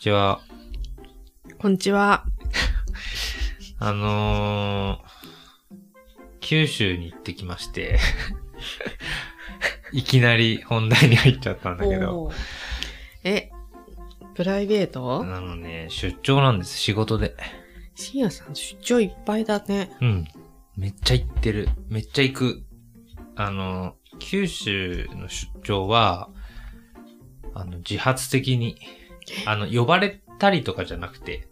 ちは。こんにちは。あのー、九州に行ってきまして、いきなり本題に入っちゃったんだけど、え、プライベーあトのね、出張なんです、仕事で。深夜さん出張いっぱいだね。うん。めっちゃ行ってる。めっちゃ行く。あの、九州の出張は、あの、自発的に、あの、呼ばれたりとかじゃなくて、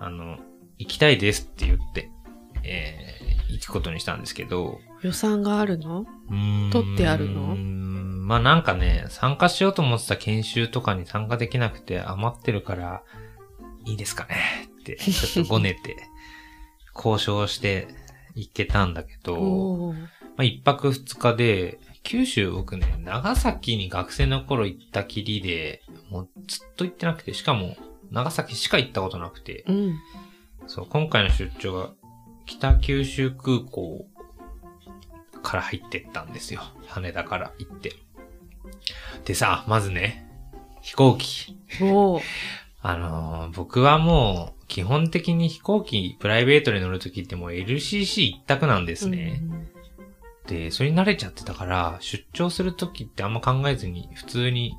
あの、行きたいですって言って、えー、行くことにしたんですけど、予算があるの？取ってあるの？うーんまあなんかね、参加しようと思ってた研修とかに参加できなくて余ってるから、いいですかね？って、ちょっとごねて、交渉して行けたんだけど、まあ一泊二日で、九州僕ね、長崎に学生の頃行ったきりで、もうずっと行ってなくて、しかも長崎しか行ったことなくて、うん。そう、今回の出張が北九州空港から入ってったんですよ。羽田から行って。でさ、まずね、飛行機。あのー僕はもう、基本的に飛行機、プライベートで乗るときってもう LCC 一択なんですね。で、それに慣れちゃってたから、出張するときってあんま考えずに、普通に、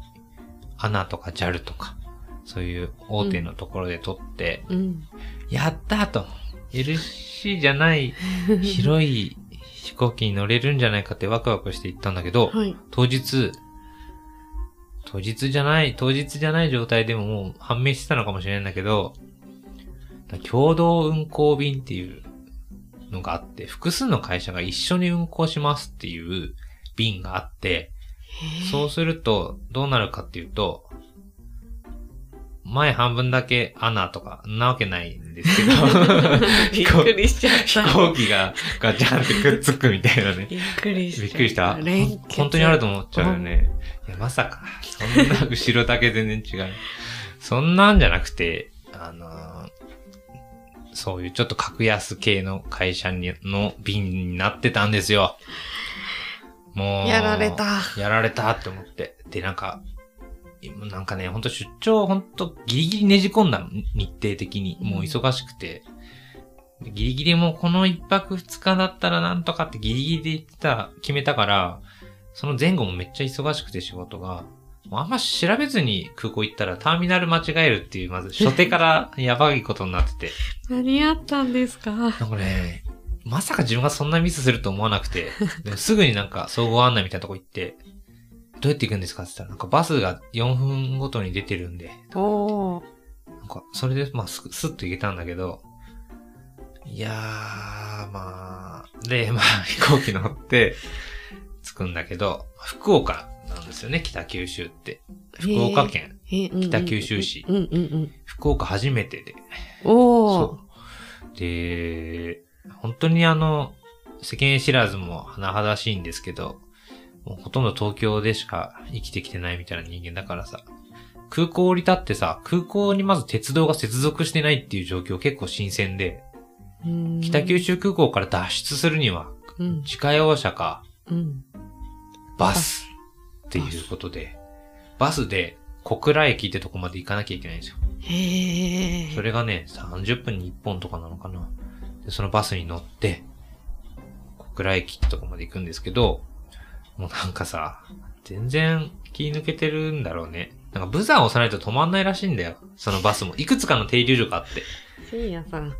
アナとか JAL とか、そういう大手のところで撮って、うん。うん。やったと。LC じゃない 広い飛行機に乗れるんじゃないかってワクワクして行ったんだけど、はい。当日、当日じゃない、当日じゃない状態でももう判明してたのかもしれないんだけど、共同運航便っていうのがあって、複数の会社が一緒に運航しますっていう便があって、そうすると、どうなるかっていうと、前半分だけアナとか、んなわけないんですけど、びっくりしちゃっ飛た。行機がガチャンってくっつくみたいなね。びっくりした。びっくりした本当にあると思っちゃうよね。いや、まさか。そんな後ろだけ全然違う。そんなんじゃなくて、あのーそういうちょっと格安系の会社にの便になってたんですよ。もう。やられた。やられたって思って。で、なんか、今なんかね、ほんと出張ほんとギリギリねじ込んだの。日程的に。もう忙しくて。ギリギリもうこの一泊二日だったらなんとかってギリギリで言ってた、決めたから、その前後もめっちゃ忙しくて仕事が。あんま調べずに空港行ったらターミナル間違えるっていう、まず初手からやばいことになってて。何やったんですか？なんかね、まさか自分がそんなミスすると思わなくて、すぐになんか総合案内みたいなとこ行って、どうやって行くんですかって言ったら、なんかバスが4分ごとに出てるんで、おー。なんかそれでまあススッと行けたんだけど、いやー、まあ、で、まあ飛行機乗って着くんだけど、福岡なんですよね、北九州って。福岡県、北九州市。福岡初めてで、お。で、本当にあの、世間知らずも甚だしいんですけど、もうほとんど東京でしか生きてきてないみたいな人間だからさ、空港降り立ってさ、空港にまず鉄道が接続してないっていう状況結構新鮮で、うん北九州空港から脱出するには、うん。自家用車かうん。バスっていうことで、バスで小倉駅ってとこまで行かなきゃいけないんですよ。へー。それがね、30分に1本とかなのかな。で、そのバスに乗って、小倉駅ってとこまで行くんですけど、もうなんかさ、全然気抜けてるんだろうね。なんかブザーを押さないと止まんないらしいんだよ。そのバスも。いくつかの停留所があって。深夜さん、うん。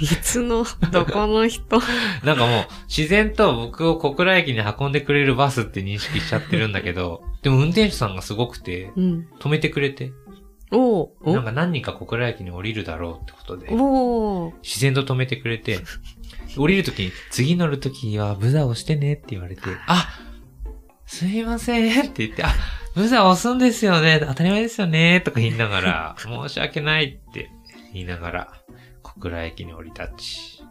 いつの、どこの人？なんかもう、自然と僕を小倉駅に運んでくれるバスって認識しちゃってるんだけど、でも運転手さんがすごくて、うん。止めてくれて、おー。なんか何人か小倉駅に降りるだろうってことで。おー。自然と止めてくれて、降りるときに、次乗るときはブザー押してねって言われて、あすいませんって言って、あ、ブザー押すんですよね、当たり前ですよね、とか言いながら、申し訳ないって言いながら、小倉駅に降り立ち、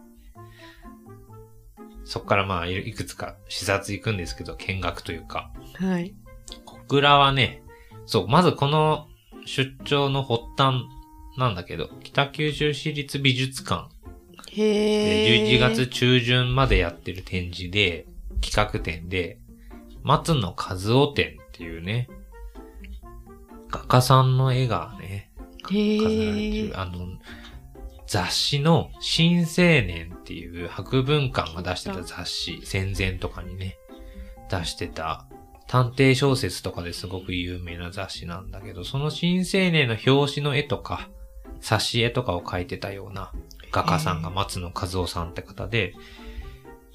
そっからまあ、いいくつか視察行くんですけど、見学というか、はい。小倉はね、そう、まずこの出張の発端なんだけど、北九州市立美術館へで、ー。11月中旬までやってる展示で、企画展で、松野和夫展っていうね、画家さんの絵がね、飾られてる、あの、雑誌の新青年っていう博文館が出してた雑誌、戦前とかにね、出してた探偵小説とかですごく有名な雑誌なんだけど、その新青年の表紙の絵とか、挿絵とかを描いてたような画家さんが松野和夫さんって方で、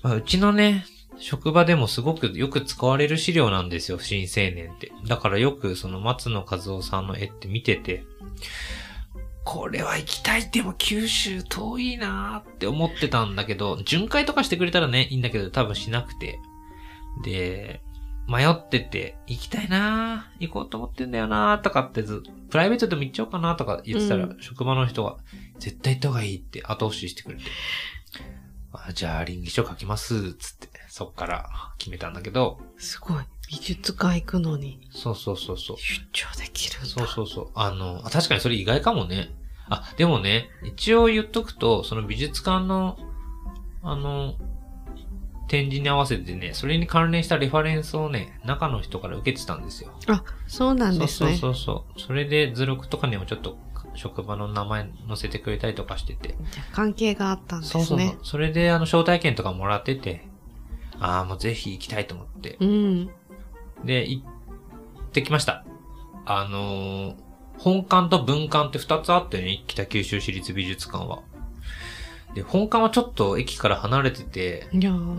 まあ、うちのね、職場でもすごくよく使われる資料なんですよ、新青年って。だからよくその松野和夫さんの絵って見てて、これは行きたい。でも九州遠いなーって思ってたんだけど、巡回とかしてくれたらね、いいんだけど多分しなくて。で、迷ってて、行きたいなー行こうと思ってんだよなーとかってず、プライベートでも行っちゃおうかなとか言ってたら、うん職場の人が、絶対行った方がいいって後押ししてくれて。あじゃあ、臨議書書きます、つって、そっから決めたんだけど、すごい。美術館行くのにそうそうそうそう。出張できるんだ。そうそうそう。あの、あ確かにそれ意外かもね。あ、でもね、一応言っとくと、その美術館の、あの、展示に合わせてね、それに関連したレファレンスをね、中の人から受けてたんですよ。あ、そうなんですね。そうそうそうそれで図録とかにもちょっと職場の名前載せてくれたりとかしてて。関係があったんですね。そうそうそう。それであの招待券とかもらってて、ああ、もうぜひ行きたいと思って。うん。で、行ってきました。あのー本館と文館って二つあってね、北九州市立美術館は。で、本館はちょっと駅から離れてて、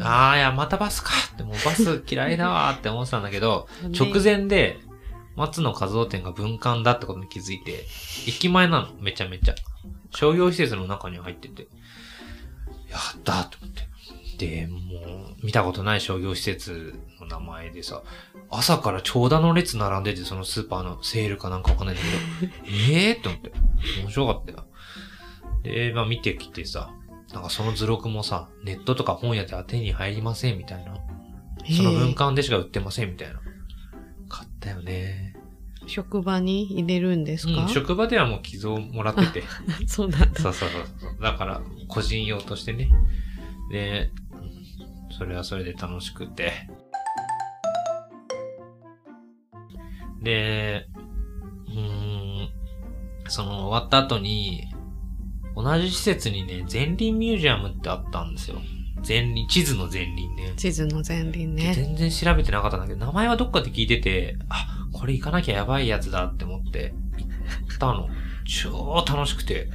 ああ、いや、またバスかって、もうバス嫌いだわーって思ってたんだけど、直前で、松野和夫店が文館だってことに気づいて、駅前なの、めちゃめちゃ。商業施設の中に入ってて、やったーって思って。で、もう、見たことない商業施設の名前でさ、朝から長蛇の列並んでて、そのスーパーのセールかなんかわかんないんだけど、え えー？って思って。面白かったよ。で、まあ見てきてさ、なんかその図録もさ、ネットとか本屋では手に入りませんみたいな。その文館でしか売ってませんみたいな。買ったよね。職場に入れるんですか、うん、職場ではもう寄贈もらってて。そうなんだ。そうそうそうそう。だから、個人用としてね。で、うんそれはそれで楽しくて。で、うーん、その終わった後に、同じ施設にね、前輪ミュージアムってあったんですよ。前輪、地図の前輪ね。地図の前輪ね。全然調べてなかったんだけど、名前はどっかで聞いてて、あ、これ行かなきゃやばいやつだって思って、行ったの。超楽しくて。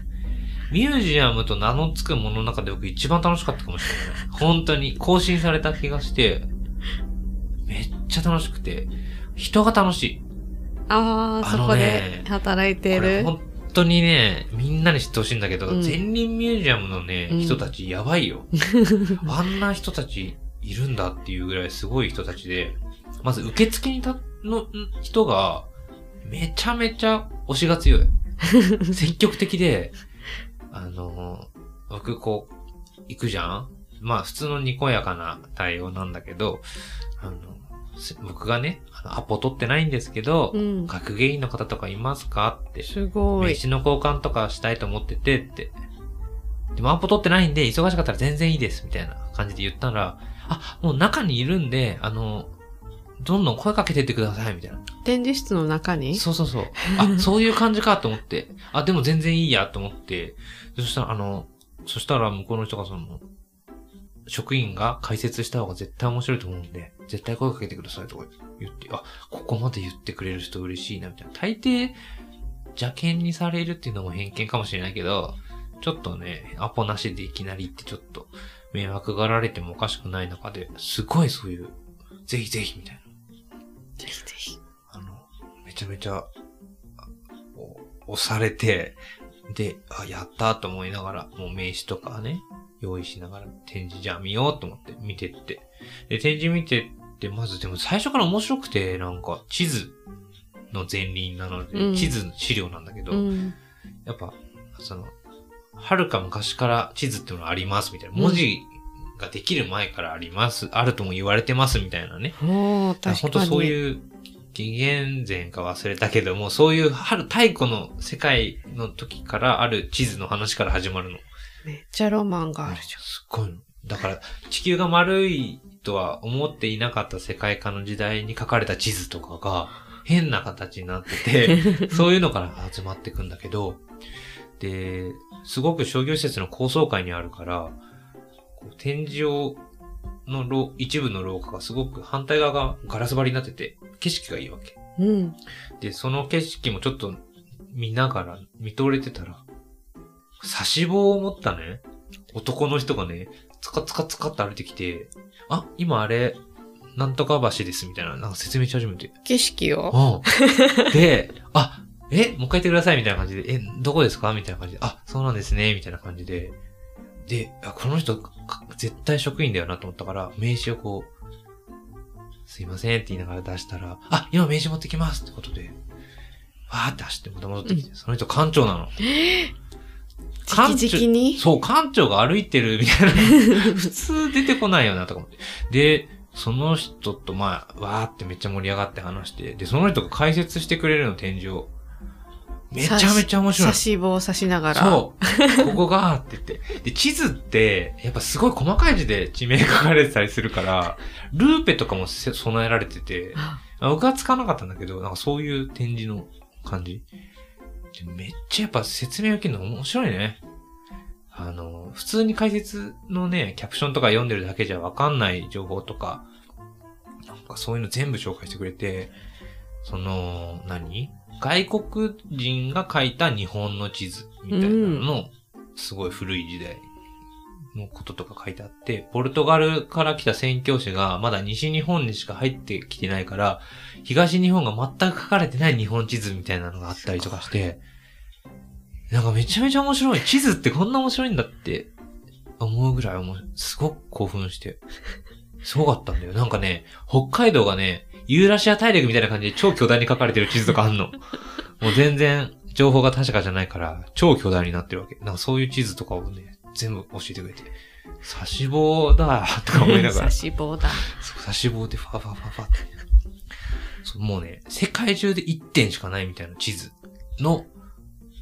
ミュージアムと名の付くものの中で僕一番楽しかったかもしれない。本当に更新された気がして、めっちゃ楽しくて、人が楽しい。ああ、あのそこねで働いてる。本当にね、みんなに知ってほしいんだけど、うん前輪ミュージアムのね、うん人たちやばいよ。あんな人たちいるんだっていうぐらいすごい人たちで、まず受付にたのん人が、めちゃめちゃ推しが強い。積極的で、あの、僕こう、行くじゃん？まあ普通のにこやかな対応なんだけど、あの、す僕がね、アポ取ってないんですけど、うん。学芸員の方とかいますか？って、すごい名。刺の交換とかしたいと思っててって。でもアポ取ってないんで、忙しかったら全然いいです、みたいな感じで言ったら、あ、もう中にいるんで、あの、どんどん声かけてってください、みたいな。展示室の中に？そうそうそう。あ、そういう感じかと思って。あ、でも全然いいやと思って。そしたら、あの、そしたら向こうの人がその、職員が解説した方が絶対面白いと思うんで、絶対声かけてくださいとか言って、あ、ここまで言ってくれる人嬉しいな、みたいな。大抵、邪険にされるっていうのも偏見かもしれないけど、ちょっとね、アポなしでいきなりってちょっと迷惑がられてもおかしくない中で、すごいそういう、ぜひぜひみたいな。ぜひぜひ。あの、めちゃめちゃ、押されて、で、あ、やったと思いながら、もう名刺とかね、用意しながら展示じゃあ見ようと思って見てって。で、展示見てって、まずでも最初から面白くて、なんか地図の前輪なので、うん地図の資料なんだけど、うん。やっぱ、その、はるか昔から地図っていうのはありますみたいな。文字ができる前からあります、あるとも言われてますみたいなね。おー、確かに。本当そういう、紀元前か忘れたけども、そういう春、太古の世界の時からある地図の話から始まるの。めっちゃロマンがあるじすっごいの。だから、地球が丸いとは思っていなかった世界観の時代に書かれた地図とかが、変な形になってて、そういうのから始まっていくんだけど、で、すごく商業施設の高層階にあるから、天井の廊一部の廊下がすごく反対側がガラス張りになってて、景色がいいわけ。うん。で、その景色もちょっと見ながら見とれてたら、差し棒を持ったね、男の人がね、つかつかつかって歩いてきて、あ、今あれ、なんとか橋ですみたいな、なんか説明し始めて。景色を？うん。で、あ、え、もう一回言ってくださいみたいな感じで、え、どこですか？みたいな感じで、あ、そうなんですね、みたいな感じで。で、あこの人、か絶対職員だよなと思ったから、名刺をこう、すいませんって言いながら出したら、あ、今名刺持ってきますってことで、わーって走ってまた戻ってきて、その人館長なの。直々に？そう、館長が歩いてるみたいな。普通出てこないよなとか思って。で、その人とまあ、わーってめっちゃ盛り上がって話して、で、その人が解説してくれるの、展示を。めちゃめちゃ面白い差。し棒を刺しながら。そう。ここがーって言って。で、地図って、やっぱすごい細かい字で地名書かれてたりするから、ルーペとかもせ備えられてて、僕は使わなかったんだけど、なんかそういう展示の感じ。でめっちゃやっぱ説明受けるの面白いね。あの、普通に解説のね、キャプションとか読んでるだけじゃわかんない情報とか、なんかそういうの全部紹介してくれて、その、何？外国人が書いた日本の地図みたいなのの、すごい古い時代のこととか書いてあって、ポルトガルから来た宣教師がまだ西日本にしか入ってきてないから、東日本が全く書かれてない日本地図みたいなのがあったりとかして、なんかめちゃめちゃ面白い。地図ってこんな面白いんだって思うぐらいすごく興奮して。すごかったんだよ。なんかね、北海道がね、ユーラシア大陸みたいな感じで超巨大に書かれてる地図とかあんの。もう全然情報が確かじゃないから、超巨大になってるわけ。なんかそういう地図とかをね、全部教えてくれて、差し棒だとか思いながら差。し棒だ。そう、差し棒でファファファファって。そう、もうね、世界中で1点しかないみたいな地図の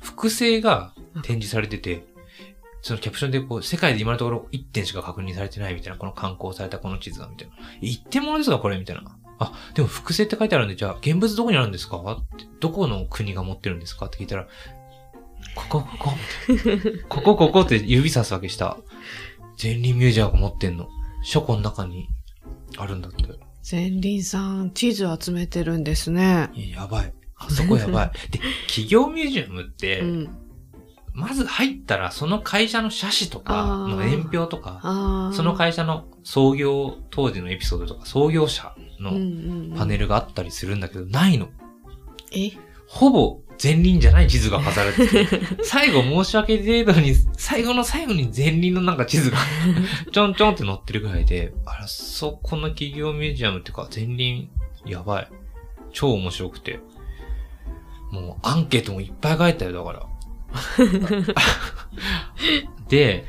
複製が展示されてて、そのキャプションでこう、世界で今のところ1点しか確認されてないみたいな、この観光されたこの地図がみたいな。え1点ものですかこれみたいな。あ、でも複製って書いてあるんで、じゃあ現物どこにあるんですか？ってどこの国が持ってるんですか？って聞いたら、ここ、ここ、ここ、ここって指さすわけした。ゼンリーミュージアムが持ってんの。書庫の中にあるんだって。前輪さん、地図集めてるんですね。いや、やばい。あそこやばい。で、企業ミュージアムって、うん。まず入ったらその会社の写真とかの年表とか。その会社の創業当時のエピソードとか、創業者のパネル。ルがあったりするんだけど、ないの。え？ほぼ前輪じゃない地図が飾られてて、最後申し訳程度に、最後の最後に前輪のなんか地図が ちょんちょんって載ってるぐらいで、あら、そこの企業ミュージアムっていうか、前輪、やばい。超面白くて。もうアンケートもいっぱい書いたよ、だから。で、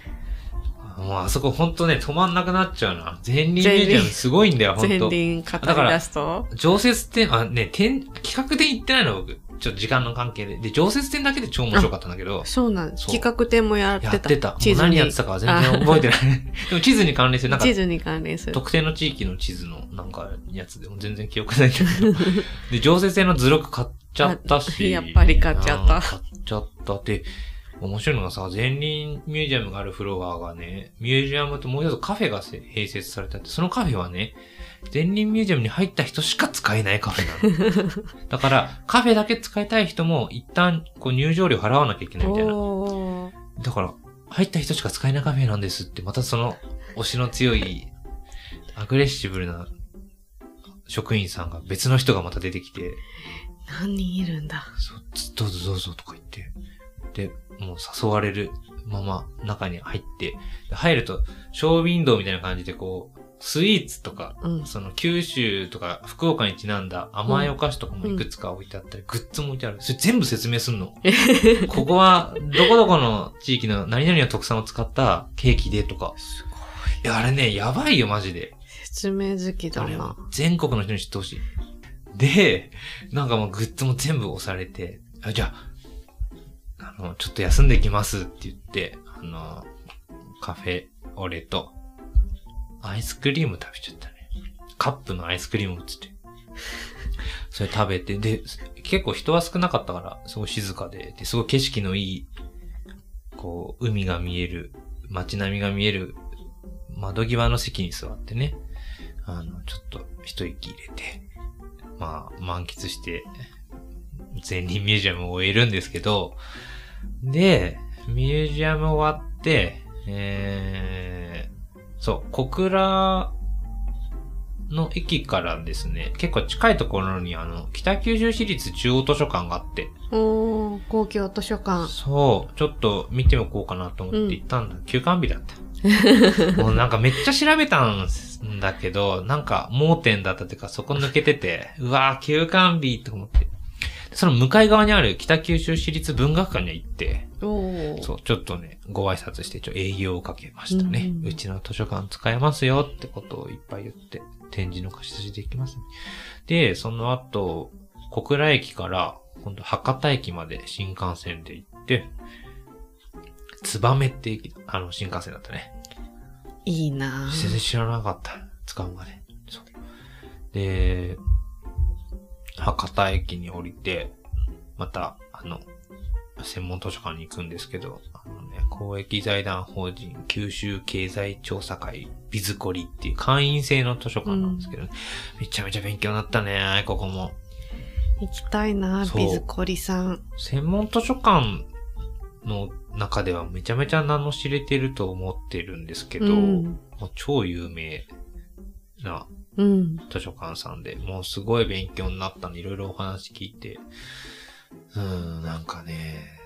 もうあそこほんとね、止まんなくなっちゃうな。前輪ミュージアムすごいんだよ、ほん前と。輪語り出すと常設展、あ、ね、展、企画展行ってないの僕。ちょっと時間の関係で。で、常設展だけで超面白かったんだけど、そうなんです。企画展もやってた。やってた。何やってたかは全然覚えてない。でも地図に関連する、なんか地、図に関連する。特定の地域の地図のなんかやつでも全然記憶ないんだけど。で、常設展の図録買っちゃったし。あやっぱり買っちゃった買っちゃったって。面白いのがさ、前輪ミュージアムがあるフロアがね、ミュージアムともう一つカフェがせ併設されてあって、そのカフェはね、前輪ミュージアムに入った人しか使えないカフェなの。だから、カフェだけ使いたい人も一旦こう入場料払わなきゃいけないみたいな。だから、入った人しか使えないカフェなんですって、またその推しの強い、アグレッシブルな職員さんが別の人がまた出てきて、何人いるんだ。そうつどうぞどうぞとか言って、で、もう誘われるまま中に入って、で入ると、ショーウィンドウみたいな感じでこう、スイーツとか、うん。その九州とか福岡にちなんだ甘いお菓子とかもいくつか置いてあったり、グッズも置いてある。それ全部説明すんの。ここは、どこどこの地域の何々の特産を使ったケーキでとか。すごい。いや、あれね、やばいよ、マジで。説明好きだな。全国の人に知ってほしい。で、なんかもうグッズも全部押されて、あ、じゃあ、あの、ちょっと休んできますって言って、あの、カフェオレと、アイスクリーム食べちゃったね。カップのアイスクリームを売って。それ食べて、で、結構人は少なかったから、すごい静かで、で、すごい景色のいい、こう、海が見える、街並みが見える、窓際の席に座ってね、あの、ちょっと一息入れて、まあ、満喫して、前輪ミュージアムを終えるんですけど、で、ミュージアム終わって、えー、そう、小倉の駅からですね、結構近いところにあの、北九州市立中央図書館があって、おー、公共図書館。そう、ちょっと見ておこうかなと思って行ったんだ。休館日だった。もうなんかめっちゃ調べたんだけど、なんか盲点だったっていうかそこ抜けてて、うわー休館日と思って。その向かい側にある北九州市立文学館に行って。そう、ちょっとね、ご挨拶して、ちょ、営業をかけましたね。うんうちの図書館使えますよってことをいっぱい言って、展示の貸し出しできます、ね。で、その後、小倉駅から、今度博多駅まで新幹線で行って、つばめって駅、あの、新幹線だったね。いいな全然知らなかった。使うまで。そう。で、博多駅に降りて、また、あの、専門図書館に行くんですけど、あのね、公益財団法人九州経済調査会ビズコリっていう会員制の図書館なんですけど、ねめちゃめちゃ勉強になったね、ここも。行きたいなビズコリさん。専門図書館の中ではめちゃめちゃ名の知れてると思ってるんですけど、うん。もう超有名なうん。図書館さんで、もうすごい勉強になったんで、いろいろお話聞いて、うーん、なんかね、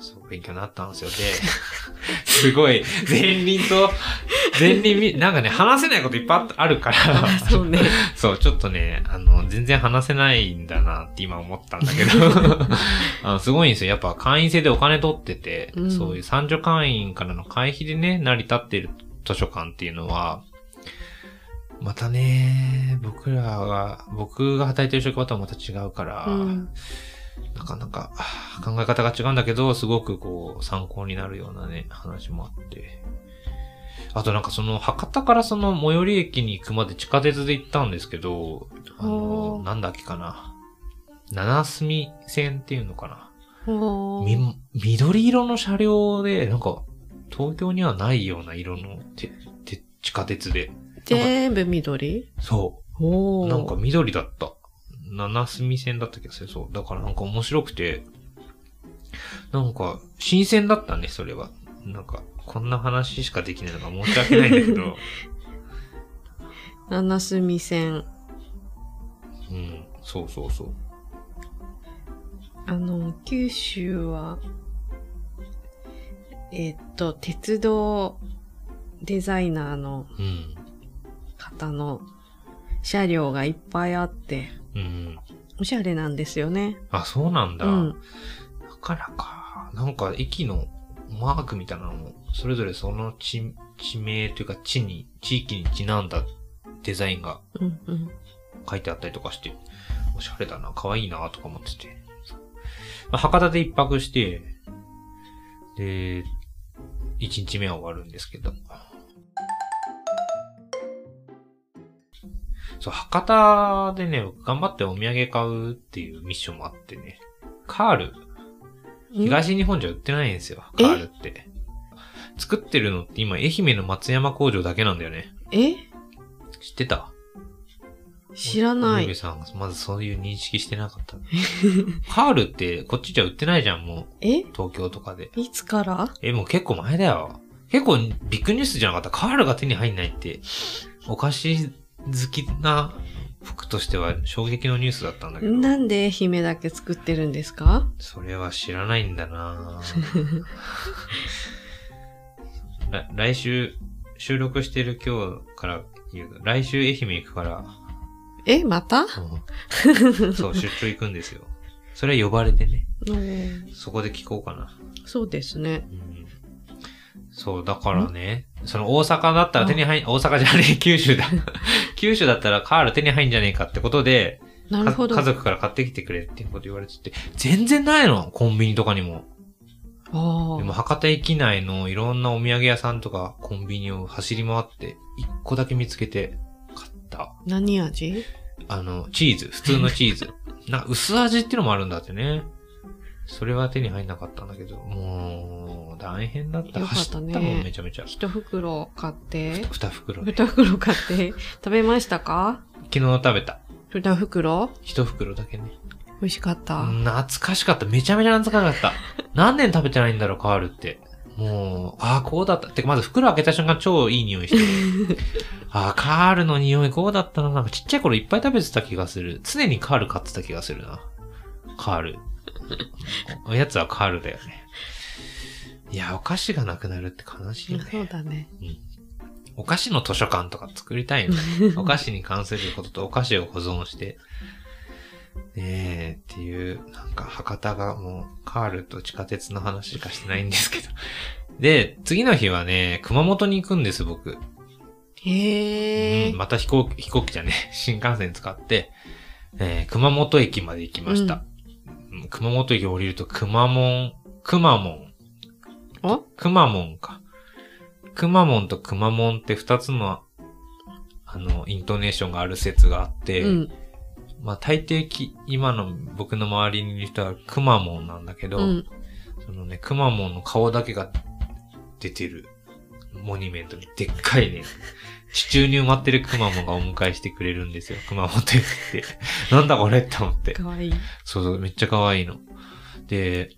そう、勉強になったんですよ。で、すごい、前輪と、前輪み、なんかね、話せないこといっぱいあるから、そうね。そう、ちょっとね、あの、全然話せないんだなって今思ったんだけど、あのすごいんですよ。やっぱ会員制でお金取ってて、うんそういう三女会員からの会費でね、成り立っている図書館っていうのは、またね、僕らが、僕が働いてる職場とはまた違うから、うん。なかなか考え方が違うんだけど、すごくこう、参考になるようなね、話もあって。あとなんかその、博多からその最寄り駅に行くまで地下鉄で行ったんですけど、あの、なんだっけかな。七隅線っていうのかな。み、緑色の車両で、なんか、東京にはないような色のて、て、地下鉄で。全部緑？そ。う。なんか緑だった。七隅線だった気がする。そう。だからなんか面白くて、なんか、新鮮だったね、それは。なんか、こんな話しかできないのが申し訳ないんだけど、七隅線。うん、そうそうそう。あの、九州は、えっと、鉄道デザイナーのうん。方の車両がいっぱいあって、うん。おしゃれなんですよね。あ、そうなんだ。うん。だからか。なんか駅のマークみたいなのも、それぞれその地、地名というか地に、地域にちなんだデザインがうんうん。書いてあったりとかして、おしゃれだな、可愛いな、とか思ってて。まあ、博多で一泊して、で、一日目は終わるんですけど。そう、博多でね、頑張ってお土産買うっていうミッションもあってね。カール、東日本じゃ売ってないんですよ、え？カールって。作ってるのって今、愛媛の松山工場だけなんだよね。え？知ってた？知らない。さん、まずそういう認識してなかった。カールってこっちじゃ売ってないじゃん、もう。え？東京とかで。いつから？え、もう結構前だよ。結構ビッグニュースじゃなかった。カールが手に入んないって、お菓子好きな服としては衝撃のニュースだったんだけど。なんで愛媛だけ作ってるんですか？それは知らないんだなら 来週、収録してる今日から言うと、来週愛媛行くから、え、また？うんそう、出張行くんですよ。それは呼ばれてね。うんそこで聞こうかな。そうですね。うんそう、だからね、その大阪だったら手に入ん、大阪じゃねえ、九州だ。九州だったらカール手に入んじゃねえかってことで、かなるほど。家族から買ってきてくれっていうこと言われてて、全然ないのコンビニとかにも。あでもあ。博多駅内のいろんなお土産屋さんとかコンビニを走り回って、一個だけ見つけて買った。何味？あの、チーズ、普通のチーズ。な薄味っていうのもあるんだってね。それは手に入んなかったんだけど、もう、大変だった。よかっためちゃめちゃ。一袋買って、二袋ね。二袋買って、食べましたか？昨日食べた。二袋？一袋だけね。美味しかった。懐かしかった。めちゃめちゃ懐かしかった。何年食べてないんだろう、カールって。もう、ああ、こうだった。てか、まず袋開けた瞬間超いい匂いしてる。ああ、カールの匂いこうだったな。なんかちっちゃい頃いっぱい食べてた気がする。常にカール買ってた気がするな。カール。おやつはカールだよね。いや、お菓子がなくなるって悲しいよね。そうだね。お菓子の図書館とか作りたいの。お菓子に関することとお菓子を保存して。ねえ、っていう、なんか博多がもうカールと地下鉄の話しかしてないんですけど。で、次の日はね、熊本に行くんです、僕。へえ、うんまた飛行機、飛行機じゃね、新幹線使って、えー熊本駅まで行きました。うん熊本駅降りると、熊門、熊門、お？熊門か。熊門と熊門って二つの、あの、イントネーションがある説があって、うん。まあ大抵き、今の僕の周りにいる人は熊門なんだけど、うん。そのね、熊門の顔だけが出てるモニュメントにでっかいね、地中に埋まってる熊門がお迎えしてくれるんですよ。熊本駅って。なんだこれって思って。かわいい。そうそう、めっちゃ可愛いの。で、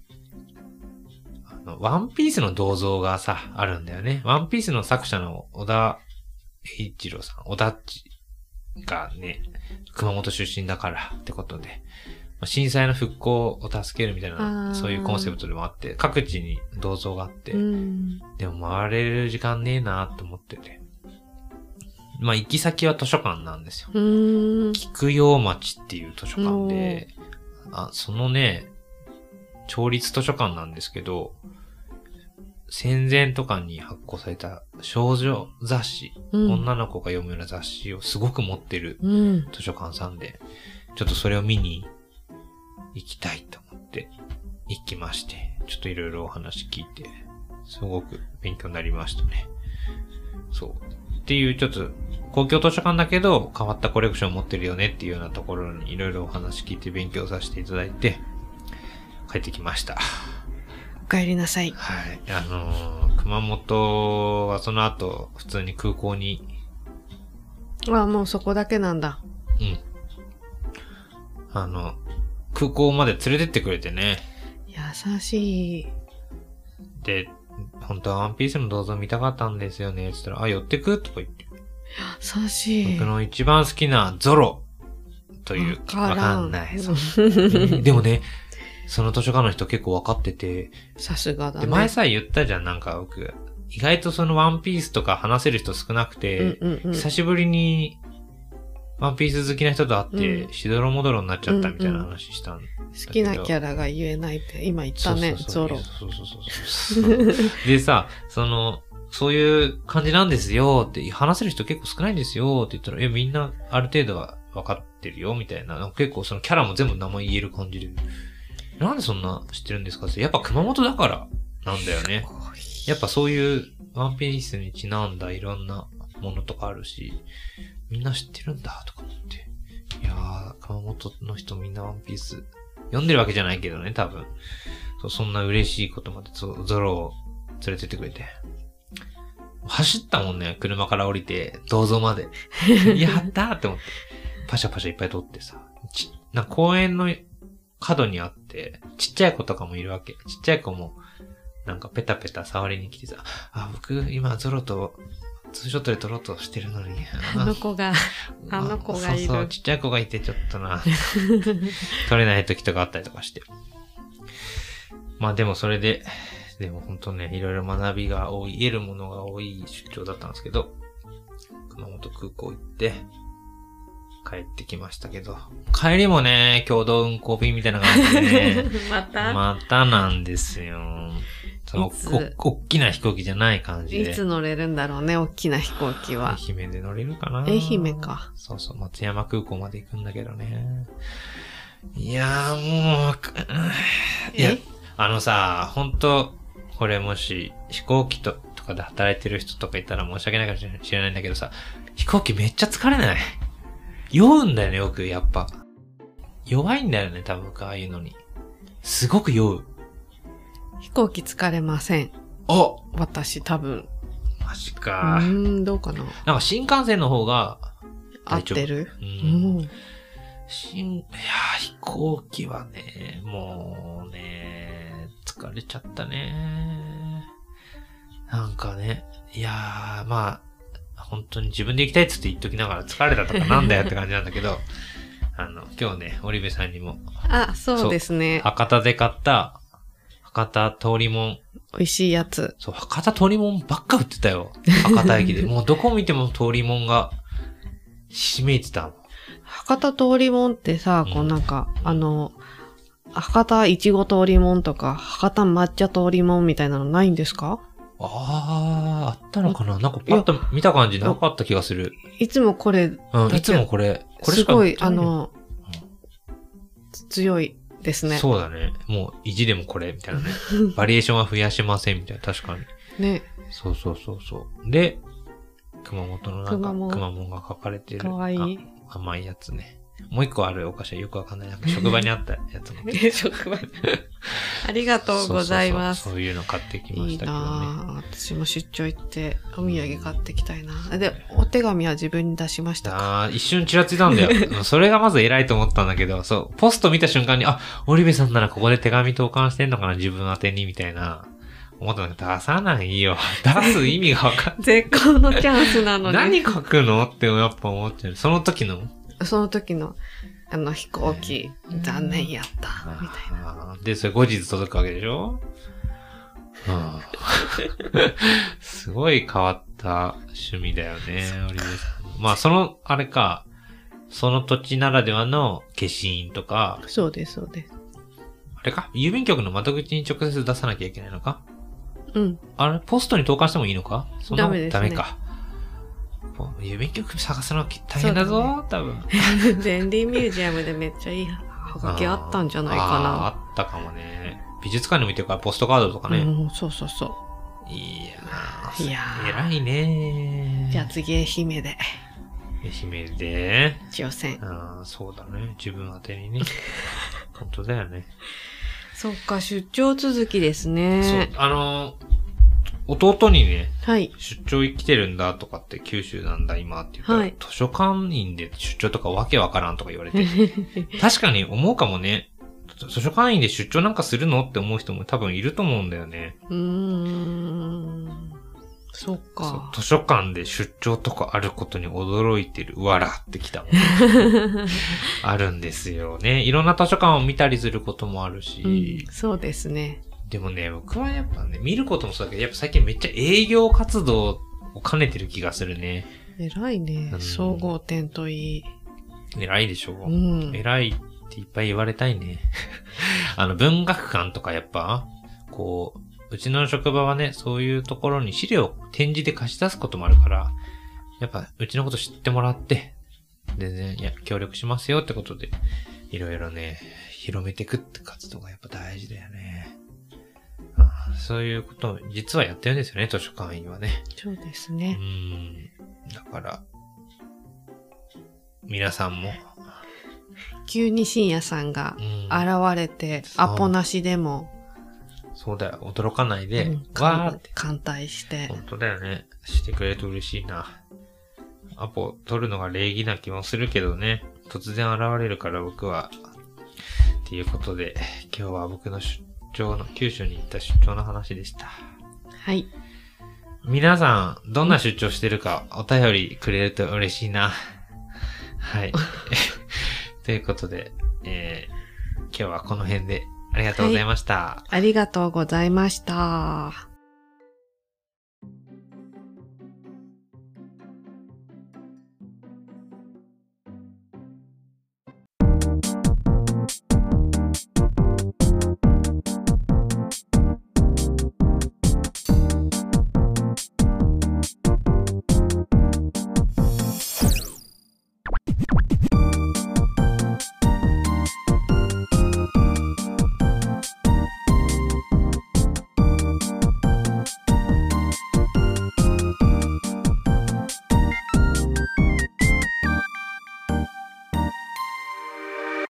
あの、ワンピースの銅像がさ、あるんだよね。ワンピースの作者の小田栄一郎さん、小田っちがね、熊本出身だからってことで、まあ震災の復興を助けるみたいあな、ーそういうコンセプトでもあって、各地に銅像があって、うん。でも回れる時間ねえなと思ってて。まあ行き先は図書館なんですよ。うーん。菊陽町っていう図書館で、あ、そのね、町立図書館なんですけど、戦前とかに発行された少女雑誌、うん女の子が読むような雑誌をすごく持ってるうん。図書館さんで、ちょっとそれを見に行きたいと思って行きまして、ちょっといろいろお話聞いて、すごく勉強になりましたね。そう。っていうちょっと公共図書館だけど変わったコレクションを持ってるよねっていうようなところにいろいろお話聞いて勉強させていただいて、帰ってきました。お帰りなさい。はい。あのー熊本はその後普通に空港にあ、もうそこだけなんだ。うん。あの、空港まで連れてってくれてね。優しい。で、本当はワンピースの銅像見たかったんですよね。つったら、あ、寄ってく？とか言って。優しい。僕の一番好きなゾロという、わわからんない。でもね、その図書館の人結構わかってて、さすがだで、ね。前さ言ったじゃん、なんか僕。意外とそのワンピースとか話せる人少なくて、うんうんうん。久しぶりにワンピース好きな人と会って、うんしどろもどろになっちゃったみたいな話したん好きなキャラが言えないって今言ったね、ゾロ。そうそうそうそう。でさ、その、そういう感じなんですよって、話せる人結構少ないんですよって言ったら、え、みんなある程度は分かってるよみたいな。な結構そのキャラも全部名前言える感じで。なんでそんな知ってるんですかって。やっぱ熊本だからなんだよね。やっぱそういうワンピースにちなんだいろんなものとかあるし、みんな知ってるんだとか思って。いやー、熊本の人みんなワンピース読んでるわけじゃないけどね、多分。そうそんな嬉しいことまでゾゾロを連れてってくれて。走ったもんね、車から降りて、銅像まで。やったーって思って。パシャパシャいっぱい撮ってさ。ちな公園の角にあって、ちっちゃい子とかもいるわけ。ちっちゃい子も、なんかペタペタ触りに来てさ、あ、僕今ゾロとツーショットで撮ろうとしてるのに。あの子が、あの子がいるそうそう、ちっちゃい子がいてちょっとな、撮れない時とかあったりとかして。まあでもそれで、でも本当ね、いろいろ学びが多い、得るものが多い出張だったんですけど、熊本空港行って、帰ってきましたけど、帰りもね、共同運行便みたいな感じでね、また、またなんですよ。そのお、おっきな飛行機じゃない感じで。いつ乗れるんだろうね、大きな飛行機は。愛媛で乗れるかな愛媛か。そうそう、松山空港まで行くんだけどね。いやーもうく、いやえ、あのさ、本当これもし飛行機ととかで働いてる人とかいたら申し訳ないかもしれないんだけどさ、飛行機めっちゃ疲れない？酔うんだよね、よく、やっぱ。弱いんだよね、多分、ああいうのに。すごく酔う。飛行機疲れません。あ私多分。マジうか。ーん、どうかななんか新幹線の方が、合ってる？う。うんん。新、いやー、飛行機はね、もうね、疲れちゃったね。なんかね、いやー、まあ、本当に自分で行きたいっつって言っときながら疲れたとかなんだよって感じなんだけど、あの、今日ね、織部さんにも、あ、そうですね。博多で買った、博多通りもん、美味しいやつ。そう、博多通りもんばっか売ってたよ。博多駅で。もうどこ見ても通りもんが、ひしめいてた。博多通りもんってさ、うんこうなんか、あの、博多いちご通りもんとか、博多抹茶通りもんみたいなのないんですか？あー、あったのかな？なんかパッと見た感じなかった気がする。いつもこれ、うん、けいつもこれ、これすごい、あの、強いですね。そうだね。もう、意地でもこれ、みたいなね。バリエーションは増やしません、みたいな。確かに。ね。そうそうそうそう。で、熊本のなんか、熊本熊本が書かれてる。かわいいあ甘いやつね。もう一個あるお菓子はよくわかんない。なんか職場にあったやつも。職場に ありがとうございます。そうそういうの買ってきまいいしたけどね。なぁ。私も出張行ってお土産買ってきたいな。で、お手紙は自分に出しましたか？ああ、一瞬ちらついたんだよ。う んそれがまず偉いと思ったんだけど、そう、ポスト見た瞬間に、あ、オリベさんならここで手紙投函してんのかな、自分宛てに、みたいな。思ったんだけど、出さないよ。出す意味がわかん絶好のチャンスなのない。に。何書くの？ってやっぱ思っちゃう。その時の。その時の、あの飛行機、残念やった、みたいな。な。で、それ後日届くわけでしょ？うん。すごい変わった趣味だよね、オリベさん。まあ、その、あれか、その土地ならではの消印とか、そうです、そうです。あれか？郵便局の窓口に直接出さなきゃいけないのか？うん。あれポストに投函してもいいのか？ダメですねダメか。もう郵便局探すの大変だぞ、そう多分。デンディミュージアムでめっちゃいいはがきあったんじゃないあーあかったかもね。美術館にも行ってるから、ポストカードとかな。ね。うん、そうそうそいやー、いやー偉いねう。じゃあ次、愛媛で、愛媛で、挑戦。あーそうだね。自分宛てにね。本当だよね。そっか、出張続きですそうね。、あのー弟にね、はい。出張行きてるんだとかって九州なんだ今って言ったら、はい図書館員で出張とかわけわからんとか言われて。確かに思うかもね。図書館員で出張なんかするのって思う人も多分いると思うんだよね。うーん。そっそうか。図書館で出張とかあることに驚いてる。わらってきたもん。あるんですよね。いろんな図書館を見たりすることもあるし。うん、そうですね。でもね、僕はやっぱね、見ることもそうだけど、やっぱ最近めっちゃ営業活動を兼ねてる気がするね。偉いねう。ん総合点といい。偉いでしょう。ん。偉いっていっぱい言われたいね。あの、文学館とかやっぱ、こう、うちの職場はね、そういうところに資料を展示で貸し出すこともあるから、やっぱ、うちのこと知ってもらって、でね、いや、協力しますよってことで、いろいろね、広めていくって活動がやっぱ大事だよね。あそういうことを実はやってるんですよね、図書館員はね。そうですうね。ん。だから、皆さんも、急に深夜さんがうん現れて、アポなしでも、そうだよ、驚かないで、うんわーって、艦隊して。本当だよね。してくれると嬉しいな。アポ取るのが礼儀な気もするけどね。突然現れるから僕は。っていうことで、今日は僕の出張の、九州に行った出張の話でした。はい。皆さん、どんな出張してるかお便りくれると嬉しいな。はい。ということで、えー今日はこの辺でありがとうございました。ありがとうございました。